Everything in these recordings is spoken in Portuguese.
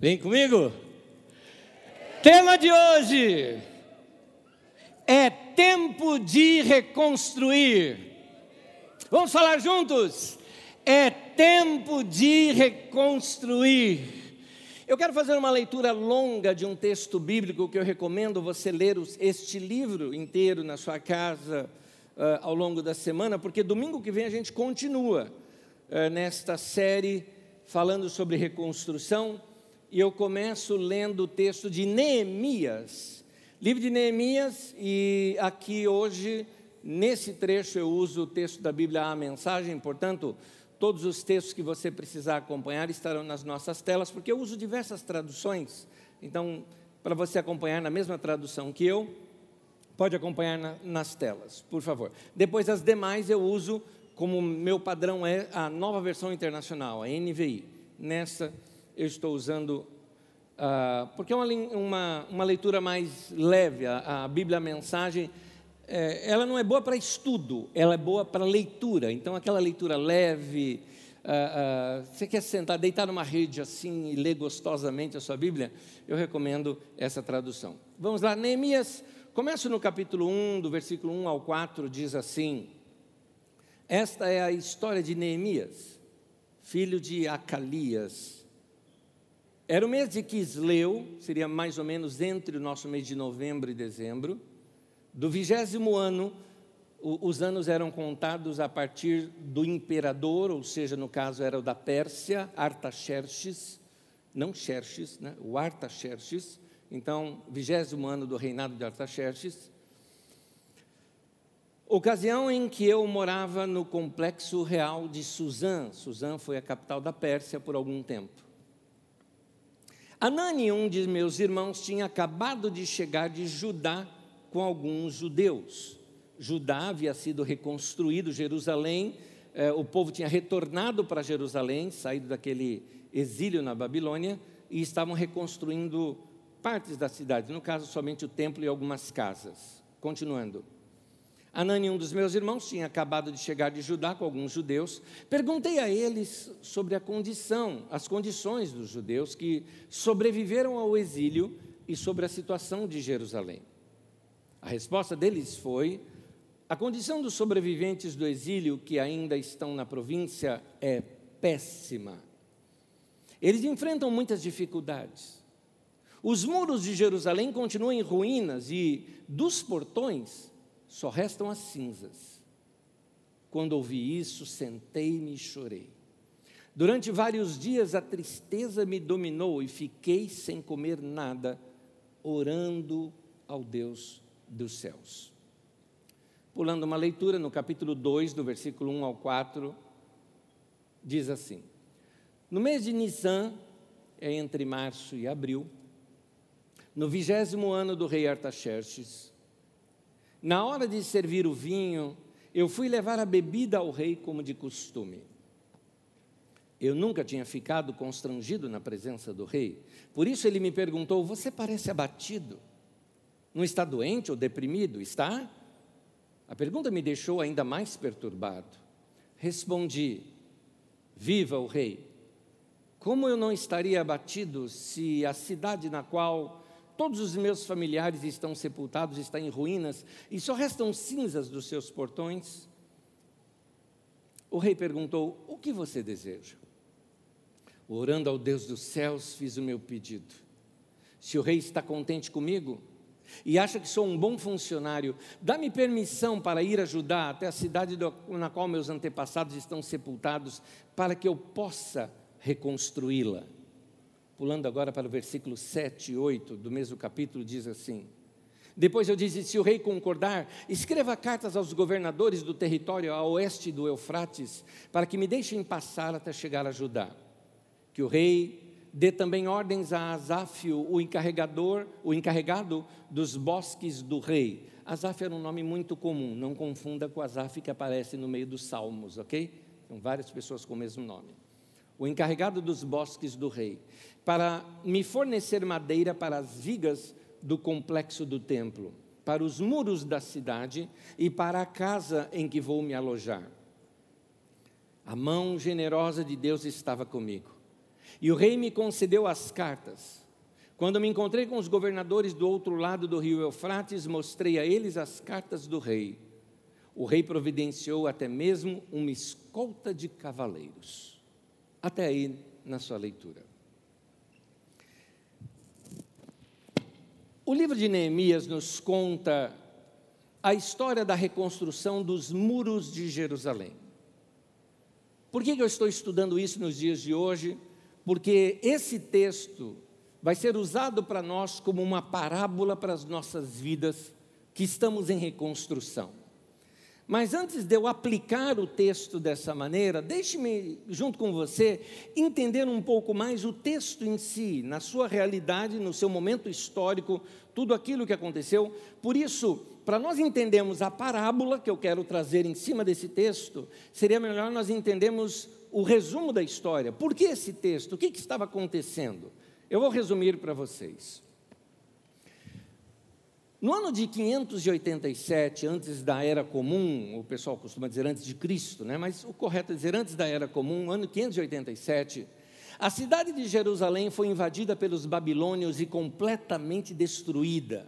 Vem comigo? Tema de hoje é tempo de reconstruir. Vamos falar juntos? É tempo de reconstruir. Eu quero fazer uma leitura longa de um texto bíblico que eu recomendo você ler este livro inteiro na sua casa uh, ao longo da semana, porque domingo que vem a gente continua uh, nesta série falando sobre reconstrução e eu começo lendo o texto de Neemias, livro de Neemias, e aqui hoje, nesse trecho, eu uso o texto da Bíblia, a mensagem, portanto, todos os textos que você precisar acompanhar estarão nas nossas telas, porque eu uso diversas traduções, então, para você acompanhar na mesma tradução que eu, pode acompanhar na, nas telas, por favor. Depois, as demais eu uso, como meu padrão é a nova versão internacional, a NVI. Nessa eu estou usando, uh, porque é uma, uma, uma, leitura mais leve, a, a Bíblia a Mensagem, é, ela não é boa para estudo, ela é boa para leitura. Então, aquela leitura leve, uh, uh, você quer sentar, deitar numa rede assim e ler gostosamente a sua Bíblia, eu recomendo essa tradução. Vamos lá, Neemias, começa no capítulo 1, do versículo 1 ao 4, diz assim: Esta é a história de Neemias, filho de Acalias era o mês de Quisleu, seria mais ou menos entre o nosso mês de novembro e dezembro. Do vigésimo ano, os anos eram contados a partir do imperador, ou seja, no caso era o da Pérsia, Artaxerxes, não Xerxes, né? o Artaxerxes. Então, vigésimo ano do reinado de Artaxerxes. Ocasião em que eu morava no complexo real de Suzã. Suzã foi a capital da Pérsia por algum tempo. Anani, um de meus irmãos, tinha acabado de chegar de Judá com alguns judeus. Judá havia sido reconstruído, Jerusalém, eh, o povo tinha retornado para Jerusalém, saído daquele exílio na Babilônia, e estavam reconstruindo partes da cidade, no caso, somente o templo e algumas casas. Continuando. Anani, um dos meus irmãos, tinha acabado de chegar de Judá com alguns judeus. Perguntei a eles sobre a condição, as condições dos judeus que sobreviveram ao exílio e sobre a situação de Jerusalém. A resposta deles foi: a condição dos sobreviventes do exílio que ainda estão na província é péssima. Eles enfrentam muitas dificuldades. Os muros de Jerusalém continuam em ruínas e dos portões só restam as cinzas. Quando ouvi isso, sentei-me e chorei. Durante vários dias a tristeza me dominou e fiquei sem comer nada, orando ao Deus dos céus. Pulando uma leitura no capítulo 2, do versículo 1 ao 4, diz assim: No mês de Nisan, é entre março e abril, no vigésimo ano do rei Artaxerxes, na hora de servir o vinho, eu fui levar a bebida ao rei como de costume. Eu nunca tinha ficado constrangido na presença do rei. Por isso ele me perguntou: Você parece abatido? Não está doente ou deprimido? Está? A pergunta me deixou ainda mais perturbado. Respondi: Viva o rei! Como eu não estaria abatido se a cidade na qual Todos os meus familiares estão sepultados, estão em ruínas, e só restam cinzas dos seus portões. O rei perguntou: O que você deseja? Orando ao Deus dos céus, fiz o meu pedido. Se o rei está contente comigo e acha que sou um bom funcionário, dá-me permissão para ir ajudar até a cidade na qual meus antepassados estão sepultados, para que eu possa reconstruí-la. Pulando agora para o versículo 7 e 8 do mesmo capítulo, diz assim: Depois eu disse: Se o rei concordar, escreva cartas aos governadores do território a oeste do Eufrates, para que me deixem passar até chegar a Judá. Que o rei dê também ordens a Asáfio, o encarregador, o encarregado dos bosques do rei. Asaf era um nome muito comum, não confunda com Asaf que aparece no meio dos salmos, ok? São várias pessoas com o mesmo nome. O encarregado dos bosques do rei para me fornecer madeira para as vigas do complexo do templo, para os muros da cidade e para a casa em que vou me alojar. A mão generosa de Deus estava comigo. E o rei me concedeu as cartas. Quando me encontrei com os governadores do outro lado do rio Eufrates, mostrei a eles as cartas do rei. O rei providenciou até mesmo uma escolta de cavaleiros. Até aí na sua leitura. O livro de Neemias nos conta a história da reconstrução dos muros de Jerusalém. Por que eu estou estudando isso nos dias de hoje? Porque esse texto vai ser usado para nós como uma parábola para as nossas vidas que estamos em reconstrução. Mas antes de eu aplicar o texto dessa maneira, deixe-me, junto com você, entender um pouco mais o texto em si, na sua realidade, no seu momento histórico, tudo aquilo que aconteceu. Por isso, para nós entendermos a parábola que eu quero trazer em cima desse texto, seria melhor nós entendermos o resumo da história. Por que esse texto? O que, que estava acontecendo? Eu vou resumir para vocês. No ano de 587, antes da Era Comum, o pessoal costuma dizer antes de Cristo, né? mas o correto é dizer antes da Era Comum, ano 587, a cidade de Jerusalém foi invadida pelos babilônios e completamente destruída.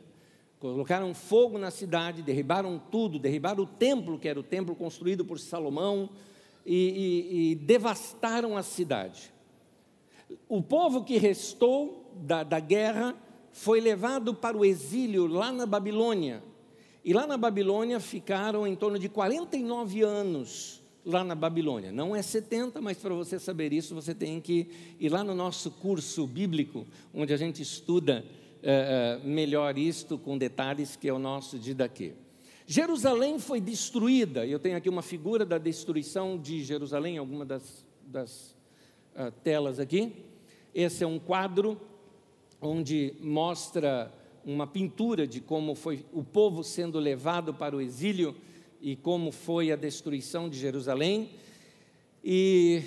Colocaram fogo na cidade, derribaram tudo, derribaram o templo, que era o templo construído por Salomão, e, e, e devastaram a cidade. O povo que restou da, da guerra foi levado para o exílio lá na Babilônia. E lá na Babilônia ficaram em torno de 49 anos lá na Babilônia. Não é 70, mas para você saber isso, você tem que ir lá no nosso curso bíblico, onde a gente estuda é, melhor isto com detalhes, que é o nosso de daqui. Jerusalém foi destruída. Eu tenho aqui uma figura da destruição de Jerusalém, alguma das, das uh, telas aqui. Esse é um quadro onde mostra uma pintura de como foi o povo sendo levado para o exílio e como foi a destruição de Jerusalém. E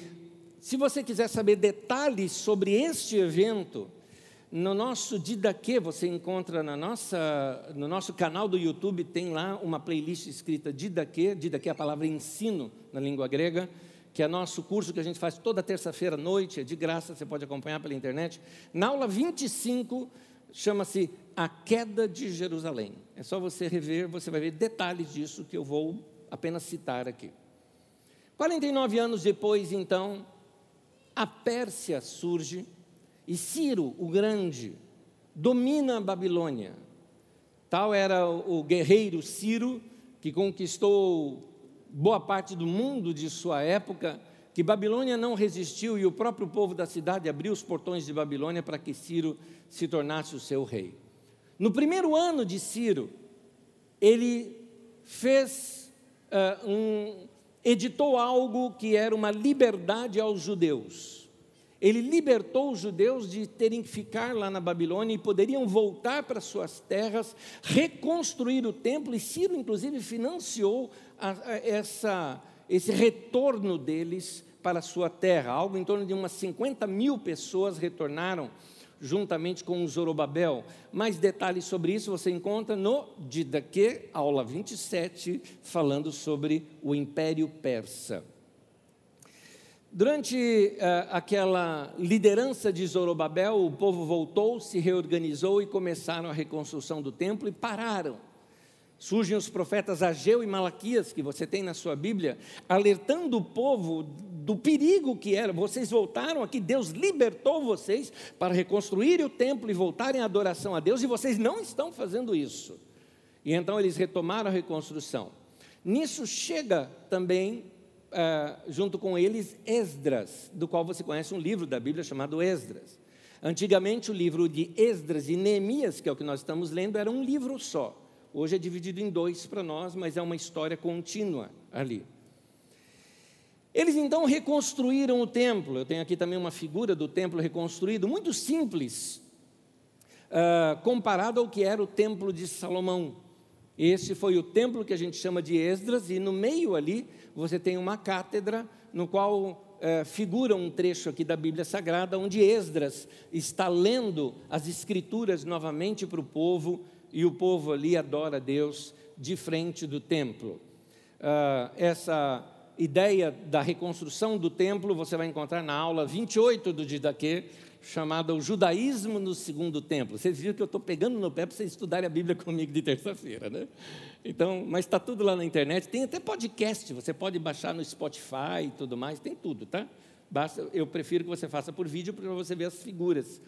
se você quiser saber detalhes sobre este evento, no nosso Didaquê, você encontra na nossa, no nosso canal do YouTube, tem lá uma playlist escrita Didaquê, Didaquê é a palavra ensino na língua grega, que é nosso curso que a gente faz toda terça-feira à noite, é de graça, você pode acompanhar pela internet. Na aula 25, chama-se A Queda de Jerusalém. É só você rever, você vai ver detalhes disso que eu vou apenas citar aqui. 49 anos depois, então, a Pérsia surge e Ciro, o Grande, domina a Babilônia. Tal era o guerreiro Ciro, que conquistou boa parte do mundo de sua época, que Babilônia não resistiu e o próprio povo da cidade abriu os portões de Babilônia para que Ciro se tornasse o seu rei. No primeiro ano de Ciro, ele fez uh, um, editou algo que era uma liberdade aos judeus. Ele libertou os judeus de terem que ficar lá na Babilônia e poderiam voltar para suas terras, reconstruir o templo, e Ciro, inclusive, financiou essa, esse retorno deles para a sua terra. Algo em torno de umas 50 mil pessoas retornaram juntamente com Zorobabel. Mais detalhes sobre isso você encontra no Didaquê, aula 27, falando sobre o Império Persa. Durante uh, aquela liderança de Zorobabel, o povo voltou, se reorganizou e começaram a reconstrução do templo e pararam. Surgem os profetas Ageu e Malaquias, que você tem na sua Bíblia, alertando o povo do perigo que era. Vocês voltaram aqui, Deus libertou vocês para reconstruir o templo e voltarem à adoração a Deus, e vocês não estão fazendo isso. E então eles retomaram a reconstrução. Nisso chega também uh, junto com eles Esdras, do qual você conhece um livro da Bíblia chamado Esdras. Antigamente, o livro de Esdras e Neemias, que é o que nós estamos lendo, era um livro só. Hoje é dividido em dois para nós, mas é uma história contínua ali. Eles então reconstruíram o templo. Eu tenho aqui também uma figura do templo reconstruído, muito simples, uh, comparado ao que era o templo de Salomão. Esse foi o templo que a gente chama de Esdras, e no meio ali você tem uma cátedra no qual é, figura um trecho aqui da Bíblia Sagrada, onde Esdras está lendo as Escrituras novamente para o povo, e o povo ali adora Deus de frente do templo. Uh, essa ideia da reconstrução do templo você vai encontrar na aula 28 do Didaquê, chamada O Judaísmo no Segundo Templo. Vocês viram que eu estou pegando no pé para vocês estudarem a Bíblia comigo de terça-feira, né? Então, mas está tudo lá na internet. Tem até podcast, você pode baixar no Spotify e tudo mais, tem tudo, tá? Basta, eu prefiro que você faça por vídeo para você ver as figuras.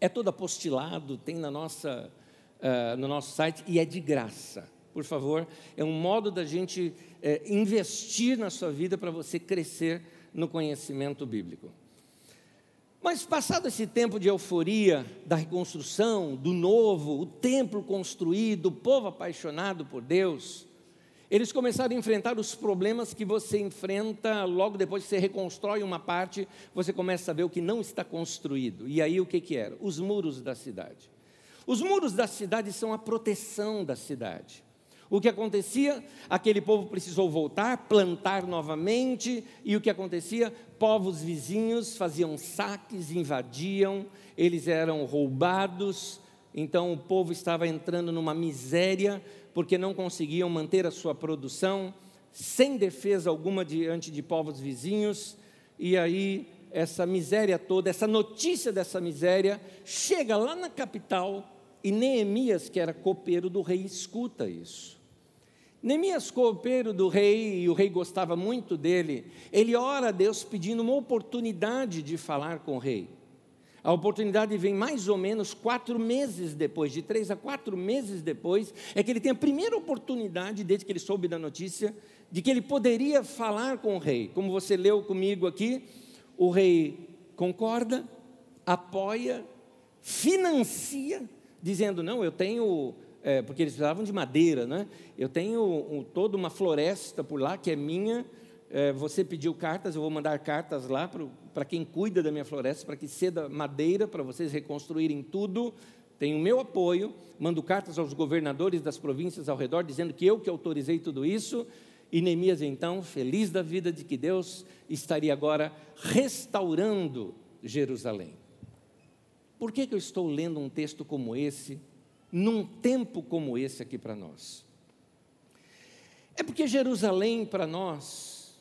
É todo apostilado, tem na nossa, uh, no nosso site e é de graça. Por favor, é um modo da gente uh, investir na sua vida para você crescer no conhecimento bíblico. Mas passado esse tempo de euforia da reconstrução, do novo, o templo construído, o povo apaixonado por Deus, eles começaram a enfrentar os problemas que você enfrenta logo depois que você reconstrói uma parte, você começa a ver o que não está construído. E aí o que, que era? Os muros da cidade. Os muros da cidade são a proteção da cidade. O que acontecia? Aquele povo precisou voltar, plantar novamente, e o que acontecia? Povos vizinhos faziam saques, invadiam, eles eram roubados, então o povo estava entrando numa miséria, porque não conseguiam manter a sua produção, sem defesa alguma diante de povos vizinhos, e aí essa miséria toda, essa notícia dessa miséria, chega lá na capital e Neemias, que era copeiro do rei, escuta isso. Neemias, copeiro do rei, e o rei gostava muito dele, ele ora a Deus pedindo uma oportunidade de falar com o rei. A oportunidade vem mais ou menos quatro meses depois, de três a quatro meses depois, é que ele tem a primeira oportunidade, desde que ele soube da notícia, de que ele poderia falar com o rei. Como você leu comigo aqui, o rei concorda, apoia, financia dizendo: não, eu tenho. É, porque eles precisavam de madeira, né? Eu tenho um, toda uma floresta por lá que é minha. É, você pediu cartas, eu vou mandar cartas lá para quem cuida da minha floresta, para que ceda madeira para vocês reconstruírem tudo. Tenho meu apoio, mando cartas aos governadores das províncias ao redor, dizendo que eu que autorizei tudo isso. E Neemias, então, feliz da vida de que Deus estaria agora restaurando Jerusalém. Por que, que eu estou lendo um texto como esse, num tempo como esse aqui para nós? É porque Jerusalém, para nós,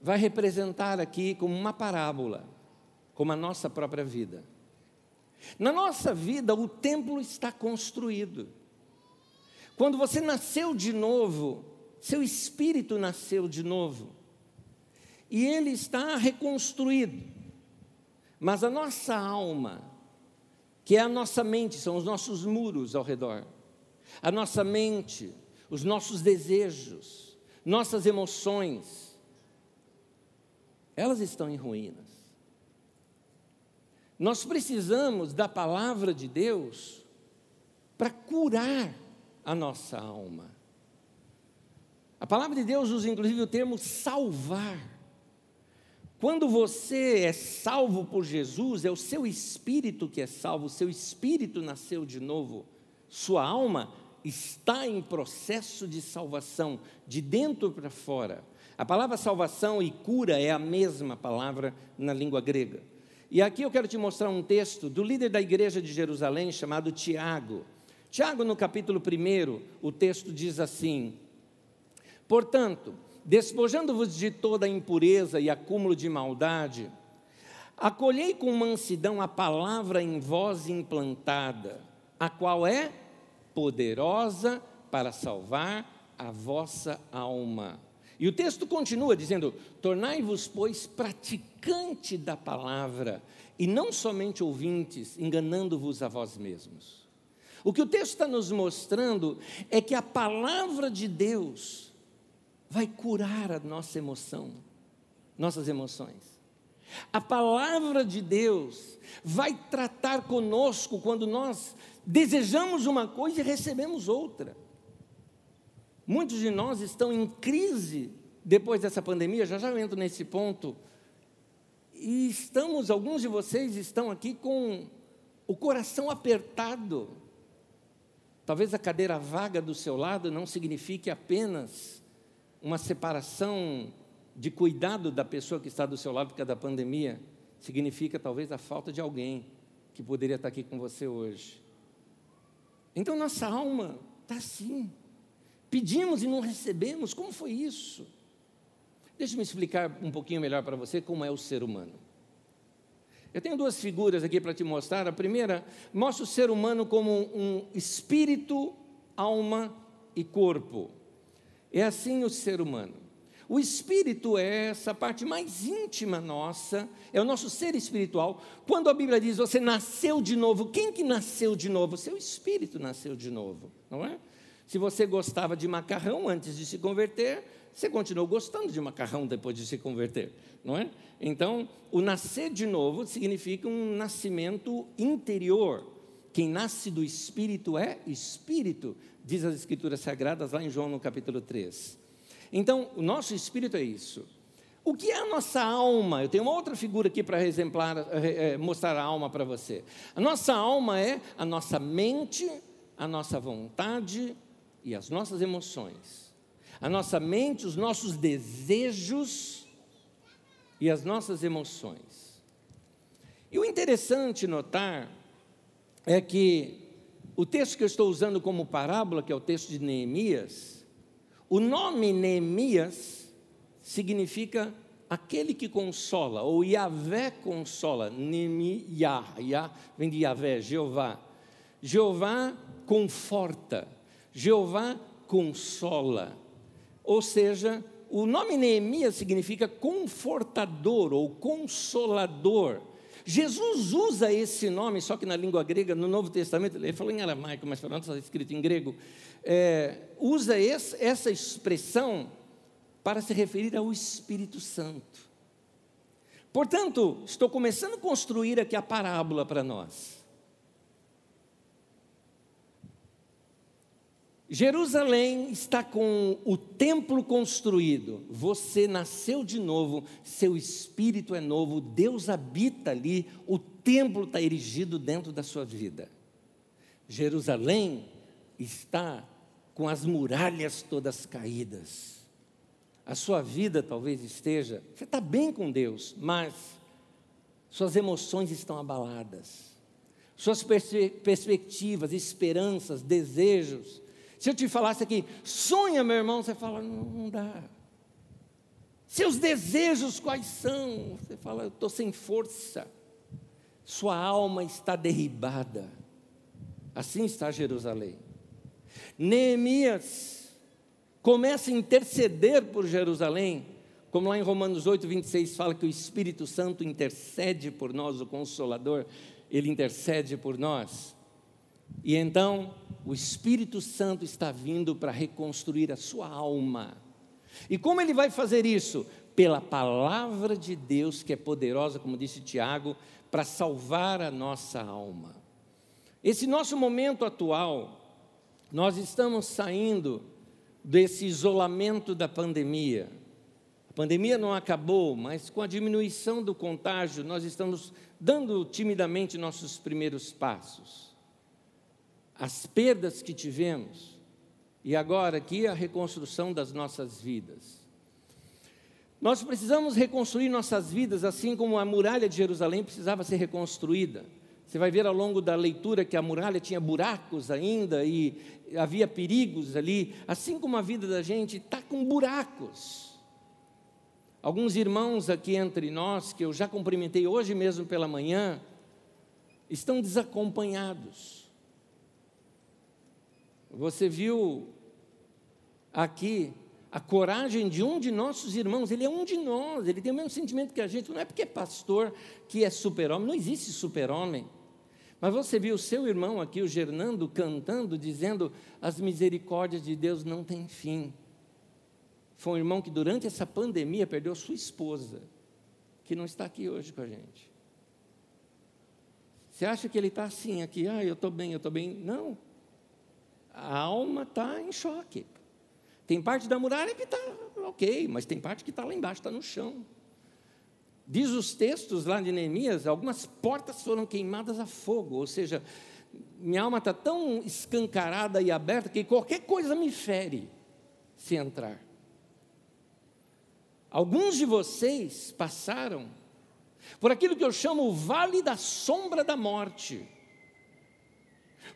vai representar aqui como uma parábola, como a nossa própria vida. Na nossa vida, o templo está construído. Quando você nasceu de novo, seu espírito nasceu de novo. E ele está reconstruído. Mas a nossa alma, que é a nossa mente, são os nossos muros ao redor. A nossa mente, os nossos desejos, nossas emoções, elas estão em ruínas. Nós precisamos da palavra de Deus para curar a nossa alma. A palavra de Deus usa inclusive o termo salvar. Quando você é salvo por Jesus, é o seu espírito que é salvo, o seu espírito nasceu de novo, sua alma está em processo de salvação, de dentro para fora. A palavra salvação e cura é a mesma palavra na língua grega. E aqui eu quero te mostrar um texto do líder da igreja de Jerusalém chamado Tiago. Tiago, no capítulo 1, o texto diz assim: Portanto, despojando-vos de toda impureza e acúmulo de maldade, acolhei com mansidão a palavra em vós implantada, a qual é poderosa para salvar a vossa alma. E o texto continua dizendo: Tornai-vos, pois, praticante da palavra, e não somente ouvintes, enganando-vos a vós mesmos. O que o texto está nos mostrando é que a palavra de Deus vai curar a nossa emoção, nossas emoções. A palavra de Deus vai tratar conosco quando nós desejamos uma coisa e recebemos outra. Muitos de nós estão em crise depois dessa pandemia, já já eu entro nesse ponto. E estamos, alguns de vocês estão aqui com o coração apertado. Talvez a cadeira vaga do seu lado não signifique apenas uma separação de cuidado da pessoa que está do seu lado por causa da pandemia, significa talvez a falta de alguém que poderia estar aqui com você hoje. Então nossa alma está assim. Pedimos e não recebemos, como foi isso? Deixa-me explicar um pouquinho melhor para você como é o ser humano. Eu tenho duas figuras aqui para te mostrar. A primeira mostra o ser humano como um espírito, alma e corpo. É assim o ser humano. O espírito é essa parte mais íntima nossa, é o nosso ser espiritual. Quando a Bíblia diz você nasceu de novo, quem que nasceu de novo? Seu espírito nasceu de novo, não é? Se você gostava de macarrão antes de se converter, você continuou gostando de macarrão depois de se converter, não é? Então, o nascer de novo significa um nascimento interior. Quem nasce do espírito é espírito, diz as escrituras sagradas lá em João no capítulo 3. Então, o nosso espírito é isso. O que é a nossa alma? Eu tenho uma outra figura aqui para exemplar, é, mostrar a alma para você. A nossa alma é a nossa mente, a nossa vontade e as nossas emoções. A nossa mente, os nossos desejos e as nossas emoções. E o interessante notar é que o texto que eu estou usando como parábola, que é o texto de Neemias, o nome Neemias significa aquele que consola, ou Yahvé consola, Neemiah, Yah vem de Yahvé, Jeová. Jeová conforta, Jeová consola. Ou seja, o nome Neemias significa confortador ou consolador. Jesus usa esse nome, só que na língua grega, no Novo Testamento, ele falou em aramaico, mas não está escrito em grego é, usa esse, essa expressão para se referir ao Espírito Santo. Portanto, estou começando a construir aqui a parábola para nós. Jerusalém está com o templo construído, você nasceu de novo, seu espírito é novo, Deus habita ali, o templo está erigido dentro da sua vida. Jerusalém está com as muralhas todas caídas. A sua vida talvez esteja, você está bem com Deus, mas suas emoções estão abaladas, suas perspe perspectivas, esperanças, desejos. Se eu te falasse aqui, sonha, meu irmão, você fala, não, não dá. Seus desejos quais são? Você fala, eu estou sem força. Sua alma está derribada. Assim está Jerusalém. Neemias começa a interceder por Jerusalém, como lá em Romanos 8, 26 fala que o Espírito Santo intercede por nós, o Consolador, ele intercede por nós. E então, o Espírito Santo está vindo para reconstruir a sua alma. E como ele vai fazer isso? Pela palavra de Deus, que é poderosa, como disse Tiago, para salvar a nossa alma. Esse nosso momento atual, nós estamos saindo desse isolamento da pandemia. A pandemia não acabou, mas com a diminuição do contágio, nós estamos dando timidamente nossos primeiros passos. As perdas que tivemos, e agora aqui a reconstrução das nossas vidas. Nós precisamos reconstruir nossas vidas assim como a muralha de Jerusalém precisava ser reconstruída. Você vai ver ao longo da leitura que a muralha tinha buracos ainda e havia perigos ali, assim como a vida da gente está com buracos. Alguns irmãos aqui entre nós, que eu já cumprimentei hoje mesmo pela manhã, estão desacompanhados. Você viu aqui a coragem de um de nossos irmãos, ele é um de nós, ele tem o mesmo sentimento que a gente, não é porque é pastor que é super-homem, não existe super-homem. Mas você viu o seu irmão aqui, o Gernando, cantando, dizendo: as misericórdias de Deus não têm fim. Foi um irmão que durante essa pandemia perdeu sua esposa, que não está aqui hoje com a gente. Você acha que ele está assim aqui, ah, eu estou bem, eu estou bem? Não. A alma está em choque. Tem parte da muralha que está ok, mas tem parte que está lá embaixo, está no chão. Diz os textos lá de Neemias, algumas portas foram queimadas a fogo, ou seja, minha alma está tão escancarada e aberta que qualquer coisa me fere se entrar. Alguns de vocês passaram por aquilo que eu chamo o vale da sombra da morte.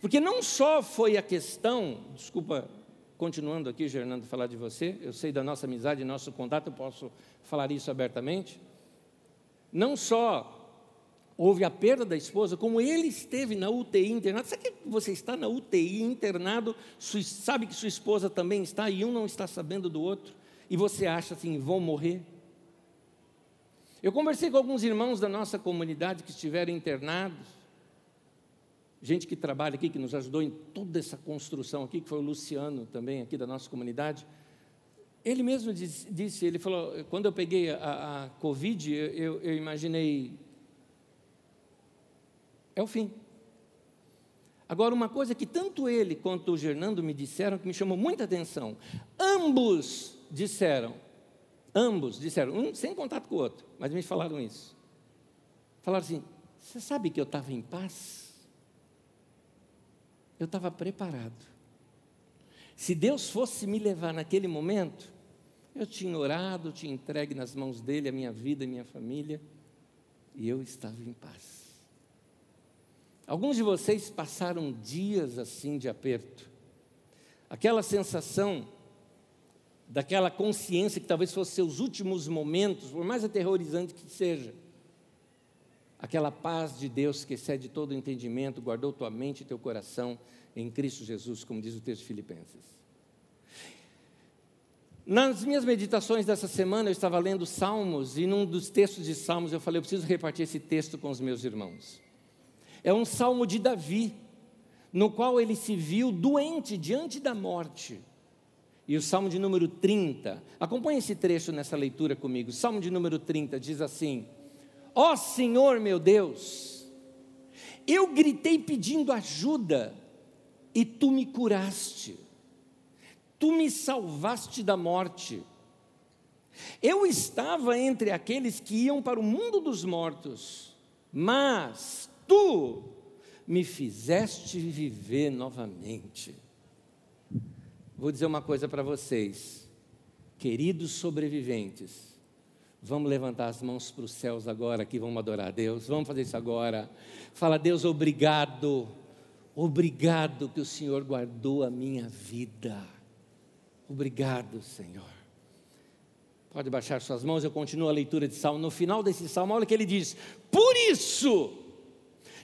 Porque não só foi a questão, desculpa continuando aqui, Fernando, falar de você, eu sei da nossa amizade, nosso contato, eu posso falar isso abertamente. Não só houve a perda da esposa, como ele esteve na UTI internado. Sabe que você está na UTI internado, sabe que sua esposa também está e um não está sabendo do outro, e você acha assim, vão morrer? Eu conversei com alguns irmãos da nossa comunidade que estiveram internados, gente que trabalha aqui, que nos ajudou em toda essa construção aqui, que foi o Luciano também, aqui da nossa comunidade. Ele mesmo disse, ele falou, quando eu peguei a, a Covid, eu, eu imaginei, é o fim. Agora, uma coisa que tanto ele quanto o Fernando me disseram, que me chamou muita atenção, ambos disseram, ambos disseram, um sem contato com o outro, mas me falaram isso. Falaram assim: Você sabe que eu estava em paz? Eu estava preparado. Se Deus fosse me levar naquele momento, eu tinha orado, tinha entregue nas mãos dele a minha vida e minha família, e eu estava em paz. Alguns de vocês passaram dias assim de aperto, aquela sensação, daquela consciência que talvez fossem seus últimos momentos, por mais aterrorizante que seja, Aquela paz de Deus que excede todo entendimento, guardou tua mente e teu coração em Cristo Jesus, como diz o texto de Filipenses. Nas minhas meditações dessa semana, eu estava lendo Salmos, e num dos textos de Salmos eu falei: eu preciso repartir esse texto com os meus irmãos. É um salmo de Davi, no qual ele se viu doente diante da morte. E o salmo de número 30, acompanhe esse trecho nessa leitura comigo. O salmo de número 30 diz assim: Ó oh, Senhor meu Deus, eu gritei pedindo ajuda e tu me curaste, tu me salvaste da morte. Eu estava entre aqueles que iam para o mundo dos mortos, mas tu me fizeste viver novamente. Vou dizer uma coisa para vocês, queridos sobreviventes, Vamos levantar as mãos para os céus agora, aqui vamos adorar a Deus. Vamos fazer isso agora. Fala, Deus, obrigado. Obrigado que o Senhor guardou a minha vida. Obrigado, Senhor. Pode baixar suas mãos, eu continuo a leitura de salmo. No final desse salmo, olha o que ele diz: Por isso,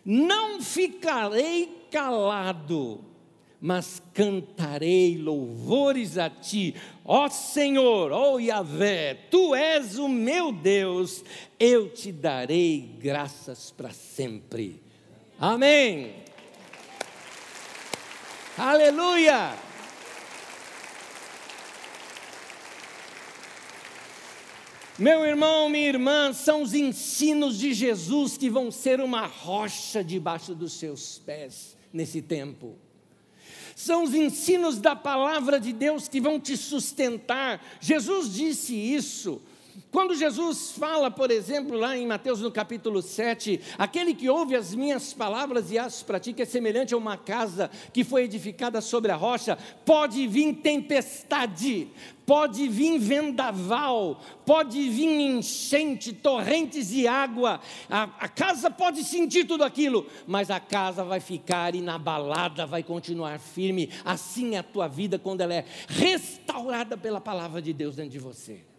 não ficarei calado mas cantarei louvores a ti, ó Senhor, ó Yahvé, tu és o meu Deus, eu te darei graças para sempre. Amém. Aleluia. Meu irmão, minha irmã, são os ensinos de Jesus que vão ser uma rocha debaixo dos seus pés nesse tempo são os ensinos da palavra de Deus que vão te sustentar. Jesus disse isso. Quando Jesus fala, por exemplo, lá em Mateus no capítulo 7, aquele que ouve as minhas palavras e as pratica é semelhante a uma casa que foi edificada sobre a rocha, pode vir tempestade, pode vir vendaval, pode vir enchente, torrentes de água, a, a, casa pode sentir tudo aquilo, mas a casa vai ficar inabalada, vai continuar firme. Assim é a tua vida quando ela é restaurada pela palavra de Deus dentro de você.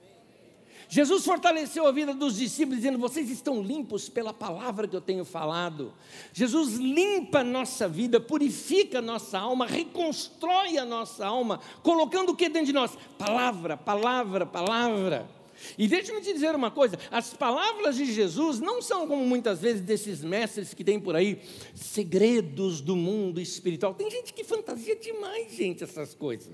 Jesus fortaleceu a vida dos discípulos, dizendo: Vocês estão limpos pela palavra que eu tenho falado. Jesus limpa a nossa vida, purifica a nossa alma, reconstrói a nossa alma, colocando o que dentro de nós? Palavra, palavra, palavra. E deixe-me te dizer uma coisa: as palavras de Jesus não são como muitas vezes desses mestres que tem por aí, segredos do mundo espiritual. Tem gente que fantasia demais, gente, essas coisas.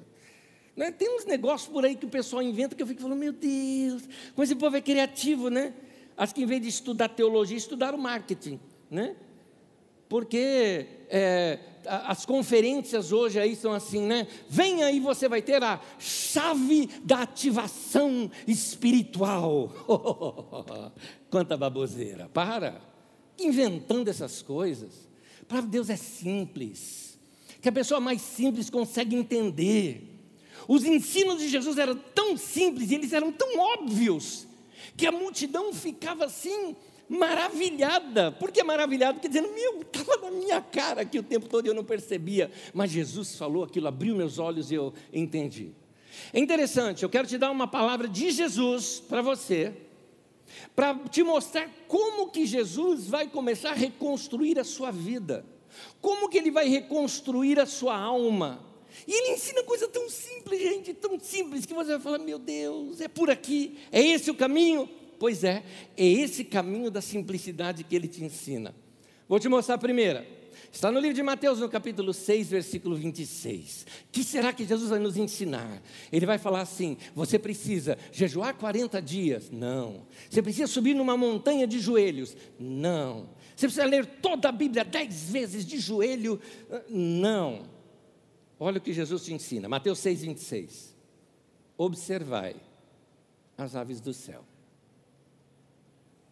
Né? Tem uns negócios por aí que o pessoal inventa que eu fico falando, meu Deus, como esse povo é criativo, né? Acho que em vez de estudar teologia, estudaram marketing, né? Porque é, as conferências hoje aí são assim, né? Vem aí, você vai ter a chave da ativação espiritual. Quanta baboseira, para. Inventando essas coisas. Para Deus é simples. Que a pessoa mais simples consegue entender. Os ensinos de Jesus eram tão simples e eles eram tão óbvios que a multidão ficava assim, maravilhada. Por que maravilhada? Porque dizendo, meu, estava na minha cara aqui o tempo todo eu não percebia. Mas Jesus falou aquilo, abriu meus olhos e eu entendi. É interessante, eu quero te dar uma palavra de Jesus para você, para te mostrar como que Jesus vai começar a reconstruir a sua vida, como que ele vai reconstruir a sua alma. E ele ensina coisa tão simples, gente, tão simples, que você vai falar: meu Deus, é por aqui, é esse o caminho? Pois é, é esse caminho da simplicidade que ele te ensina. Vou te mostrar a primeira. Está no livro de Mateus, no capítulo 6, versículo 26. O que será que Jesus vai nos ensinar? Ele vai falar assim: você precisa jejuar 40 dias? Não. Você precisa subir numa montanha de joelhos? Não. Você precisa ler toda a Bíblia dez vezes de joelho? Não. Olha o que Jesus te ensina, Mateus 6, 26. Observai as aves do céu.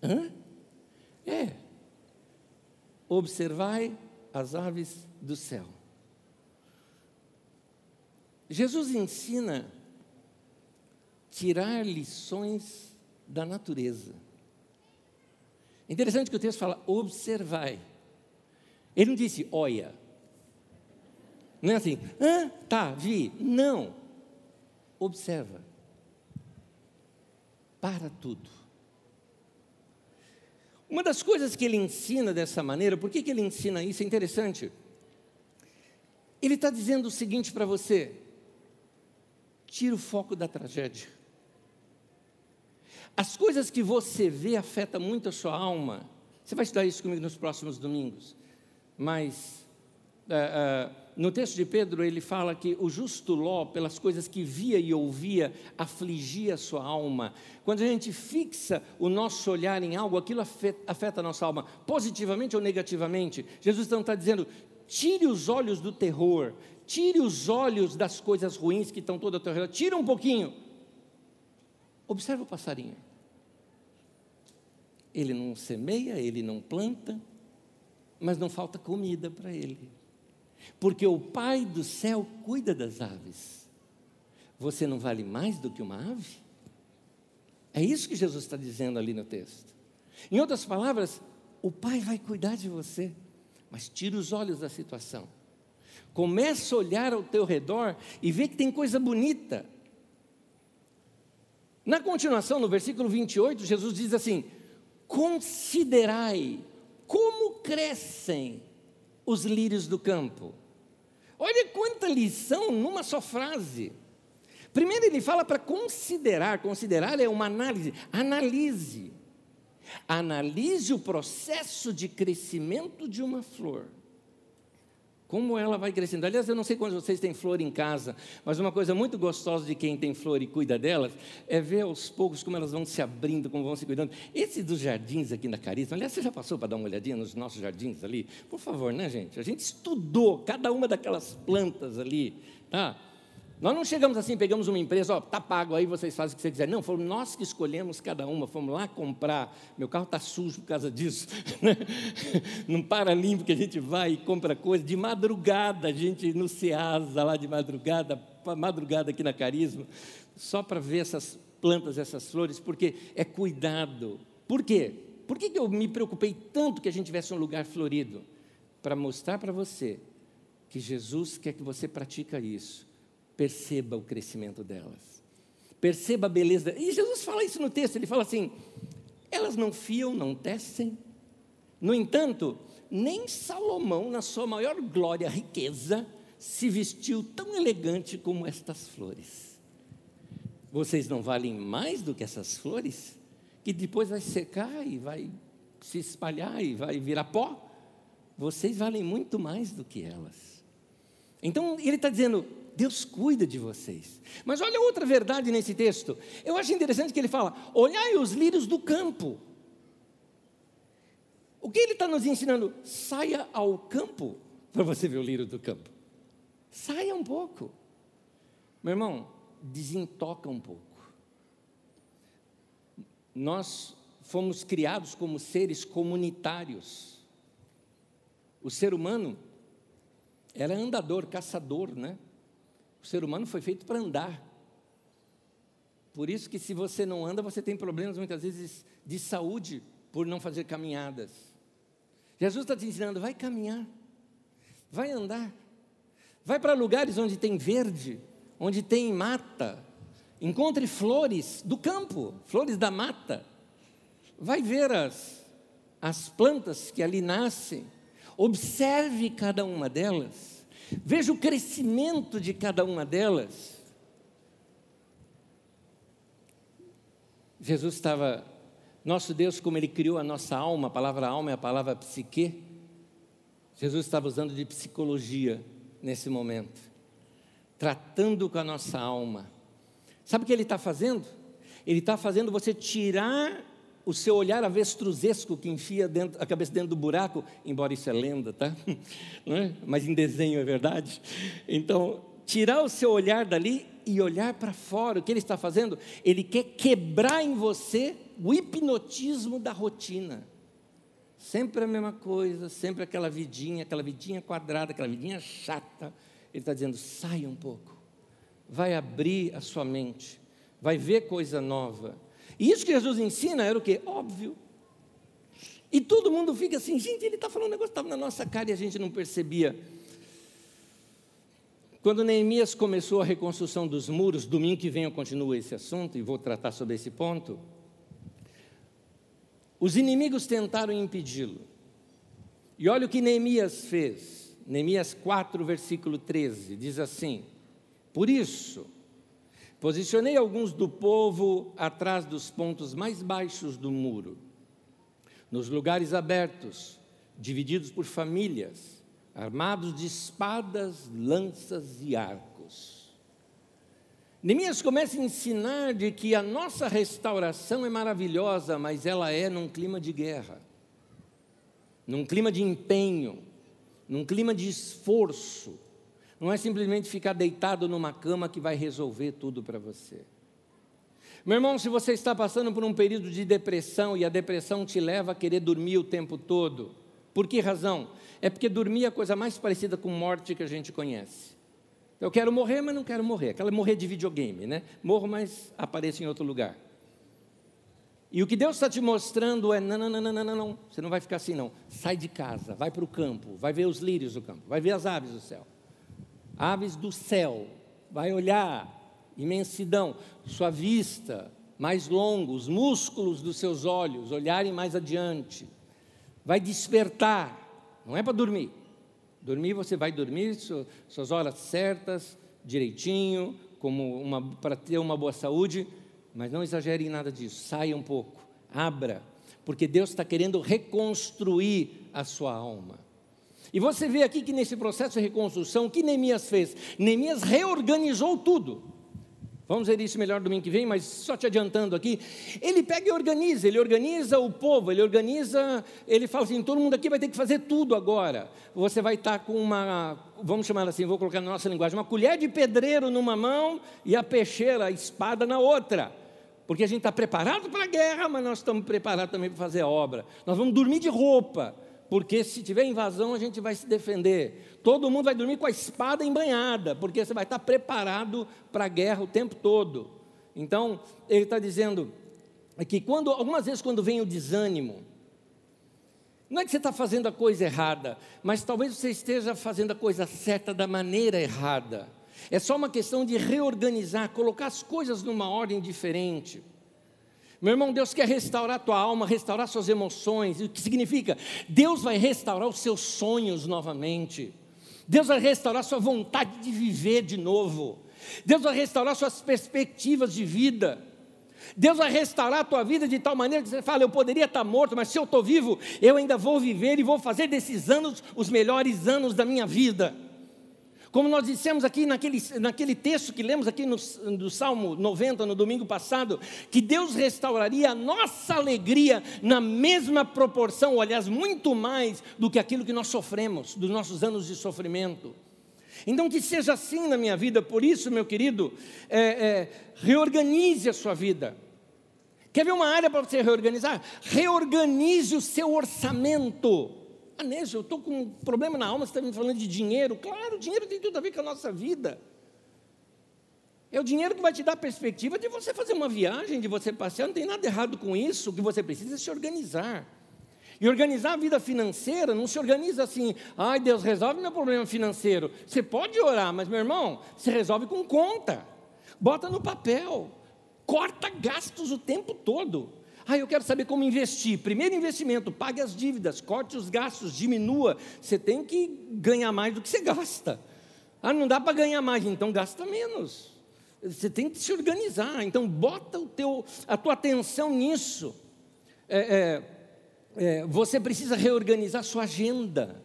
Hã? É. Observai as aves do céu. Jesus ensina tirar lições da natureza. Interessante que o texto fala observai. Ele não disse olha. Não é assim, ah, tá, vi. Não. Observa. Para tudo. Uma das coisas que ele ensina dessa maneira, por que, que ele ensina isso? É interessante. Ele está dizendo o seguinte para você: tira o foco da tragédia. As coisas que você vê afetam muito a sua alma. Você vai estudar isso comigo nos próximos domingos. Mas uh, uh, no texto de Pedro, ele fala que o justo Ló, pelas coisas que via e ouvia, afligia sua alma. Quando a gente fixa o nosso olhar em algo, aquilo afeta, a nossa alma, positivamente ou negativamente. Jesus então está dizendo: tire os olhos do terror, tire os olhos das coisas ruins que estão toda ao teu redor, tira um pouquinho. Observa o passarinho. Ele não semeia, ele não planta, mas não falta comida para ele porque o Pai do céu cuida das aves. Você não vale mais do que uma ave? É isso que Jesus está dizendo ali no texto. Em outras palavras, o Pai vai cuidar de você, mas tira os olhos da situação. Começa a olhar ao teu redor e vê que tem coisa bonita. Na continuação, no versículo 28, Jesus diz assim: Considerai como crescem os lírios do campo. Olha quanta lição numa só frase. Primeiro ele fala para considerar, considerar é uma análise, analise. Analise o processo de crescimento de uma flor como ela vai crescendo. Aliás, eu não sei quantos vocês têm flor em casa, mas uma coisa muito gostosa de quem tem flor e cuida delas é ver aos poucos como elas vão se abrindo, como vão se cuidando. Esse dos jardins aqui na Carisma, aliás, você já passou para dar uma olhadinha nos nossos jardins ali? Por favor, né, gente? A gente estudou cada uma daquelas plantas ali, tá? Nós não chegamos assim, pegamos uma empresa, ó, tá pago aí, vocês fazem o que você quiser. Não, fomos nós que escolhemos cada uma, fomos lá comprar. Meu carro está sujo por causa disso. Né? Não para limpo que a gente vai e compra coisa. De madrugada, a gente no Ceasa, lá de madrugada, madrugada aqui na Carisma, só para ver essas plantas, essas flores, porque é cuidado. Por quê? Por que, que eu me preocupei tanto que a gente tivesse um lugar florido? Para mostrar para você que Jesus quer que você pratica isso perceba o crescimento delas. Perceba a beleza. E Jesus fala isso no texto, ele fala assim: elas não fiam, não tecem. No entanto, nem Salomão, na sua maior glória, riqueza, se vestiu tão elegante como estas flores. Vocês não valem mais do que essas flores, que depois vai secar e vai se espalhar e vai virar pó? Vocês valem muito mais do que elas. Então, ele está dizendo: Deus cuida de vocês. Mas olha outra verdade nesse texto. Eu acho interessante que ele fala: olhai os lírios do campo. O que ele está nos ensinando? Saia ao campo para você ver o lírio do campo. Saia um pouco. Meu irmão, desintoca um pouco. Nós fomos criados como seres comunitários. O ser humano era andador, caçador, né? O ser humano foi feito para andar. Por isso que se você não anda, você tem problemas muitas vezes de saúde por não fazer caminhadas. Jesus está te ensinando, vai caminhar, vai andar, vai para lugares onde tem verde, onde tem mata, encontre flores do campo, flores da mata, vai ver as, as plantas que ali nascem, observe cada uma delas, veja o crescimento de cada uma delas. Jesus estava, nosso Deus, como Ele criou a nossa alma, a palavra alma é a palavra psique, Jesus estava usando de psicologia nesse momento, tratando com a nossa alma. Sabe o que Ele está fazendo? Ele está fazendo você tirar o seu olhar avestruzesco que enfia dentro, a cabeça dentro do buraco, embora isso é lenda, tá? É? Mas em desenho é verdade. Então, tirar o seu olhar dali e olhar para fora. O que ele está fazendo? Ele quer quebrar em você o hipnotismo da rotina. Sempre a mesma coisa, sempre aquela vidinha, aquela vidinha quadrada, aquela vidinha chata. Ele está dizendo: sai um pouco, vai abrir a sua mente, vai ver coisa nova. E isso que Jesus ensina era o que? Óbvio. E todo mundo fica assim, gente, ele está falando um negócio que estava na nossa cara e a gente não percebia. Quando Neemias começou a reconstrução dos muros, domingo que vem eu continuo esse assunto e vou tratar sobre esse ponto. Os inimigos tentaram impedi-lo. E olha o que Neemias fez. Neemias 4, versículo 13, diz assim: Por isso, posicionei alguns do povo atrás dos pontos mais baixos do muro, nos lugares abertos, divididos por famílias armados de espadas, lanças e arcos. Neemias começa a ensinar de que a nossa restauração é maravilhosa, mas ela é num clima de guerra, num clima de empenho, num clima de esforço. Não é simplesmente ficar deitado numa cama que vai resolver tudo para você. Meu irmão, se você está passando por um período de depressão e a depressão te leva a querer dormir o tempo todo, por que razão? É porque dormir é a coisa mais parecida com morte que a gente conhece. Eu quero morrer, mas não quero morrer. Aquela morrer de videogame, né? Morro, mas apareço em outro lugar. E o que Deus está te mostrando é: não, não, não, não, não, não, você não vai ficar assim, não. Sai de casa, vai para o campo, vai ver os lírios do campo, vai ver as aves do céu. Aves do céu, vai olhar, imensidão, sua vista mais longa, os músculos dos seus olhos olharem mais adiante vai despertar, não é para dormir. Dormir você vai dormir suas horas certas, direitinho, como uma para ter uma boa saúde, mas não exagere em nada disso. Saia um pouco, abra, porque Deus está querendo reconstruir a sua alma. E você vê aqui que nesse processo de reconstrução, o que Neemias fez? Neemias reorganizou tudo. Vamos ver isso melhor domingo que vem, mas só te adiantando aqui. Ele pega e organiza, ele organiza o povo, ele organiza, ele fala assim: todo mundo aqui vai ter que fazer tudo agora. Você vai estar com uma, vamos chamar assim, vou colocar na nossa linguagem, uma colher de pedreiro numa mão e a peixeira, a espada na outra. Porque a gente está preparado para a guerra, mas nós estamos preparados também para fazer a obra. Nós vamos dormir de roupa porque se tiver invasão a gente vai se defender. Todo mundo vai dormir com a espada embanhada, porque você vai estar preparado para a guerra o tempo todo. Então, ele está dizendo que quando, algumas vezes quando vem o desânimo, não é que você está fazendo a coisa errada, mas talvez você esteja fazendo a coisa certa da maneira errada. É só uma questão de reorganizar, colocar as coisas numa ordem diferente. Meu irmão, Deus quer restaurar a tua alma, restaurar suas emoções. O que significa? Deus vai restaurar os seus sonhos novamente. Deus vai restaurar sua vontade de viver de novo. Deus vai restaurar suas perspectivas de vida. Deus vai restaurar a tua vida de tal maneira que você fala: eu poderia estar morto, mas se eu estou vivo, eu ainda vou viver e vou fazer desses anos os melhores anos da minha vida. Como nós dissemos aqui naquele, naquele texto que lemos aqui no, no Salmo 90, no domingo passado, que Deus restauraria a nossa alegria na mesma proporção, ou aliás, muito mais do que aquilo que nós sofremos, dos nossos anos de sofrimento. Então, que seja assim na minha vida, por isso, meu querido, é, é, reorganize a sua vida. Quer ver uma área para você reorganizar? Reorganize o seu orçamento. Ah, Nésio, eu estou com um problema na alma, você está me falando de dinheiro. Claro, dinheiro tem tudo a ver com a nossa vida. É o dinheiro que vai te dar a perspectiva de você fazer uma viagem, de você passear. Não tem nada errado com isso. O que você precisa é se organizar. E organizar a vida financeira não se organiza assim, ai Deus, resolve meu problema financeiro. Você pode orar, mas meu irmão, se resolve com conta. Bota no papel. Corta gastos o tempo todo. Ah, eu quero saber como investir. Primeiro investimento, pague as dívidas, corte os gastos, diminua. Você tem que ganhar mais do que você gasta. Ah, não dá para ganhar mais, então gasta menos. Você tem que se organizar. Então bota o teu, a tua atenção nisso. É, é, é, você precisa reorganizar sua agenda.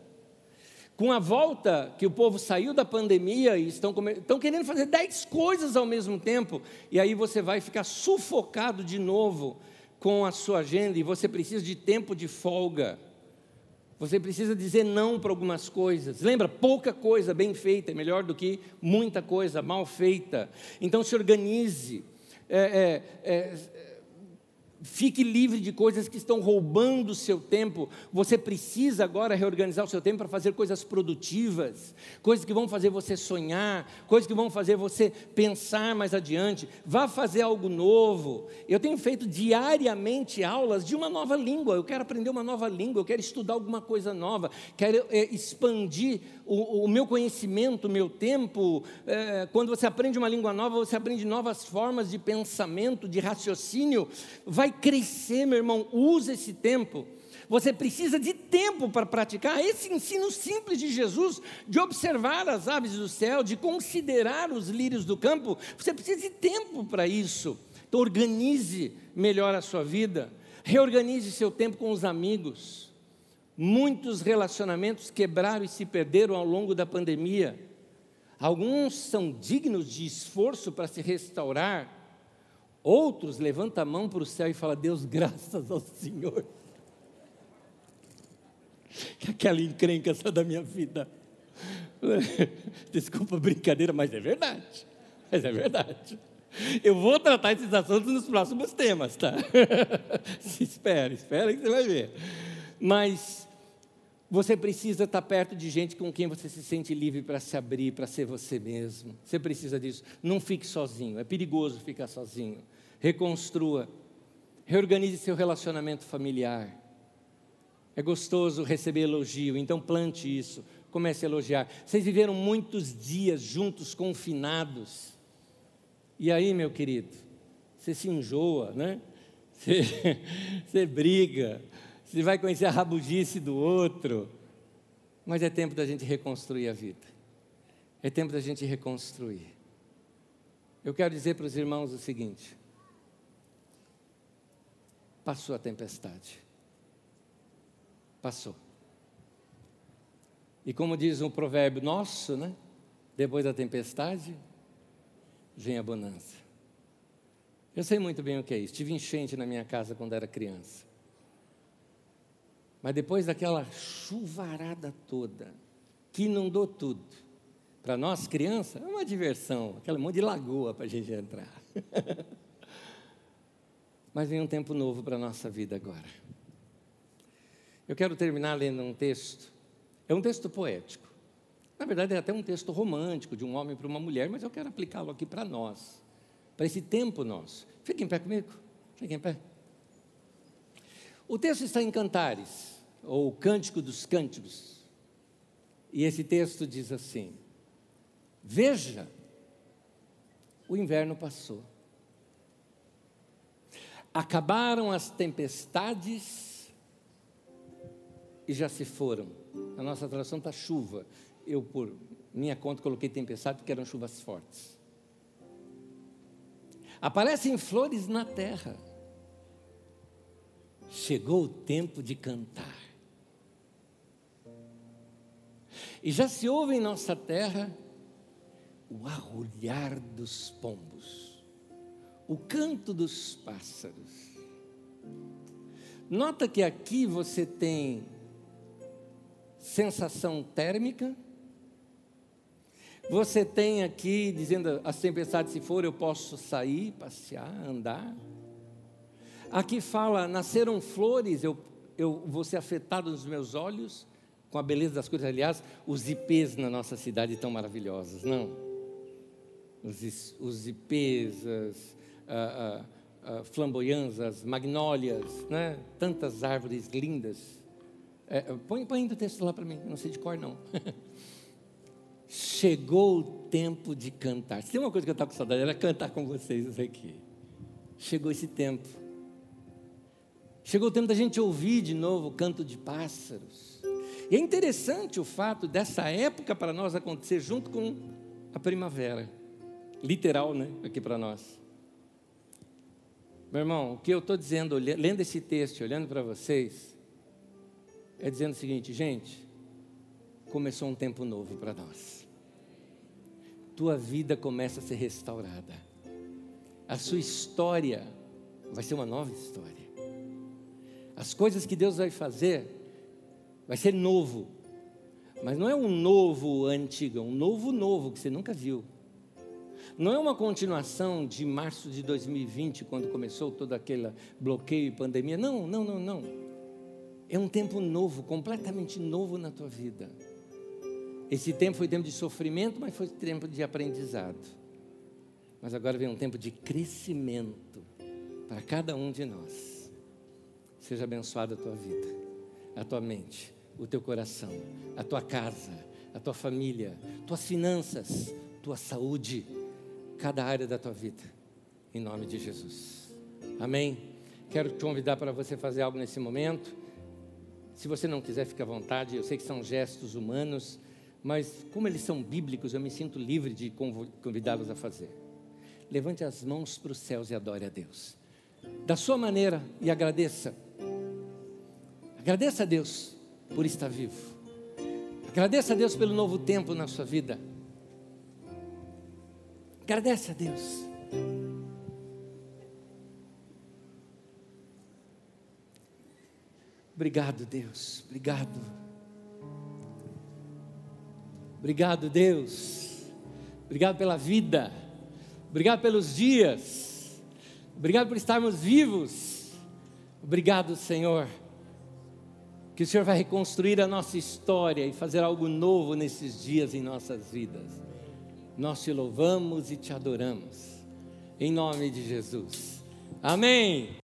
Com a volta que o povo saiu da pandemia e estão, estão querendo fazer dez coisas ao mesmo tempo, e aí você vai ficar sufocado de novo com a sua agenda e você precisa de tempo de folga. Você precisa dizer não para algumas coisas. Lembra, pouca coisa bem feita é melhor do que muita coisa mal feita. Então se organize. É, é, é, Fique livre de coisas que estão roubando o seu tempo. Você precisa agora reorganizar o seu tempo para fazer coisas produtivas, coisas que vão fazer você sonhar, coisas que vão fazer você pensar mais adiante. Vá fazer algo novo. Eu tenho feito diariamente aulas de uma nova língua. Eu quero aprender uma nova língua, eu quero estudar alguma coisa nova, quero é, expandir o, o, meu conhecimento, o meu tempo. É, quando você aprende uma língua nova, você aprende novas formas de pensamento, de raciocínio. Vai crescer, meu irmão, usa esse tempo. Você precisa de tempo para praticar esse ensino simples de Jesus, de observar as aves do céu, de considerar os lírios do campo. Você precisa de tempo para isso. Então, organize melhor a sua vida, reorganize seu tempo com os amigos. Muitos relacionamentos quebraram e se perderam ao longo da pandemia. Alguns são dignos de esforço para se restaurar, Outros levantam a mão para o céu e falam: Deus, graças ao Senhor. Que aquela encrenca essa da minha vida. Desculpa a brincadeira, mas é verdade. Mas é verdade. Eu vou tratar esses assuntos nos próximos temas, tá? espera, espera que você vai ver. Mas você precisa estar perto de gente com quem você se sente livre para se abrir, para ser você mesmo. Você precisa disso. Não fique sozinho. É perigoso ficar sozinho reconstrua, reorganize seu relacionamento familiar. É gostoso receber elogio, então plante isso, comece a elogiar. Vocês viveram muitos dias juntos, confinados. E aí, meu querido, você se enjoa, né? Você, você briga, você vai conhecer a rabugice do outro. Mas é tempo da gente reconstruir a vida. É tempo da gente reconstruir. Eu quero dizer para os irmãos o seguinte: Passou a tempestade. Passou. E como diz um provérbio nosso, né? Depois da tempestade, vem a bonança. Eu sei muito bem o que é isso. Tive enchente na minha casa quando era criança. Mas depois daquela chuvarada toda, que inundou tudo, para nós criança é uma diversão, aquela monte de lagoa para a gente entrar. Mas vem um tempo novo para a nossa vida agora. Eu quero terminar lendo um texto. É um texto poético. Na verdade, é até um texto romântico, de um homem para uma mulher, mas eu quero aplicá-lo aqui para nós, para esse tempo nosso. Fiquem em pé comigo. Fiquem em pé. O texto está em Cantares, ou Cântico dos Cânticos. E esse texto diz assim: Veja, o inverno passou Acabaram as tempestades e já se foram. A nossa tradução está chuva. Eu, por minha conta, coloquei tempestade porque eram chuvas fortes. Aparecem flores na terra. Chegou o tempo de cantar. E já se ouve em nossa terra o arrulhar dos pombos o canto dos pássaros. Nota que aqui você tem sensação térmica. Você tem aqui dizendo as tempestades se for eu posso sair, passear, andar. Aqui fala nasceram flores, eu eu vou ser afetado nos meus olhos com a beleza das coisas. Aliás, os ipês na nossa cidade tão maravilhosos, não? os, os ipês, as ah, ah, flamboyantes, magnólias, né? tantas árvores lindas. É, põe, põe o texto lá para mim, não sei de cor não. Chegou o tempo de cantar. Se tem uma coisa que eu estava com saudade, era cantar com vocês aqui. Chegou esse tempo. Chegou o tempo da gente ouvir de novo o canto de pássaros. E é interessante o fato dessa época para nós acontecer junto com a primavera. Literal, né? Aqui para nós. Meu irmão, o que eu estou dizendo, lendo esse texto, olhando para vocês, é dizendo o seguinte, gente, começou um tempo novo para nós. Tua vida começa a ser restaurada. A sua história vai ser uma nova história. As coisas que Deus vai fazer vai ser novo. Mas não é um novo antigo, é um novo novo que você nunca viu. Não é uma continuação de março de 2020, quando começou todo aquele bloqueio e pandemia. Não, não, não, não. É um tempo novo, completamente novo na tua vida. Esse tempo foi tempo de sofrimento, mas foi tempo de aprendizado. Mas agora vem um tempo de crescimento para cada um de nós. Seja abençoada a tua vida, a tua mente, o teu coração, a tua casa, a tua família, tuas finanças, tua saúde, cada área da tua vida, em nome de Jesus. Amém? Quero te convidar para você fazer algo nesse momento. Se você não quiser, fique à vontade. Eu sei que são gestos humanos, mas como eles são bíblicos, eu me sinto livre de convidá-los a fazer. Levante as mãos para os céus e adore a Deus. Da sua maneira e agradeça Agradeça a Deus por estar vivo. Agradeça a Deus pelo novo tempo na sua vida. Agradeça a Deus. Obrigado, Deus. Obrigado. Obrigado, Deus. Obrigado pela vida. Obrigado pelos dias. Obrigado por estarmos vivos. Obrigado, Senhor que o Senhor vai reconstruir a nossa história e fazer algo novo nesses dias em nossas vidas. Nós te louvamos e te adoramos. Em nome de Jesus. Amém.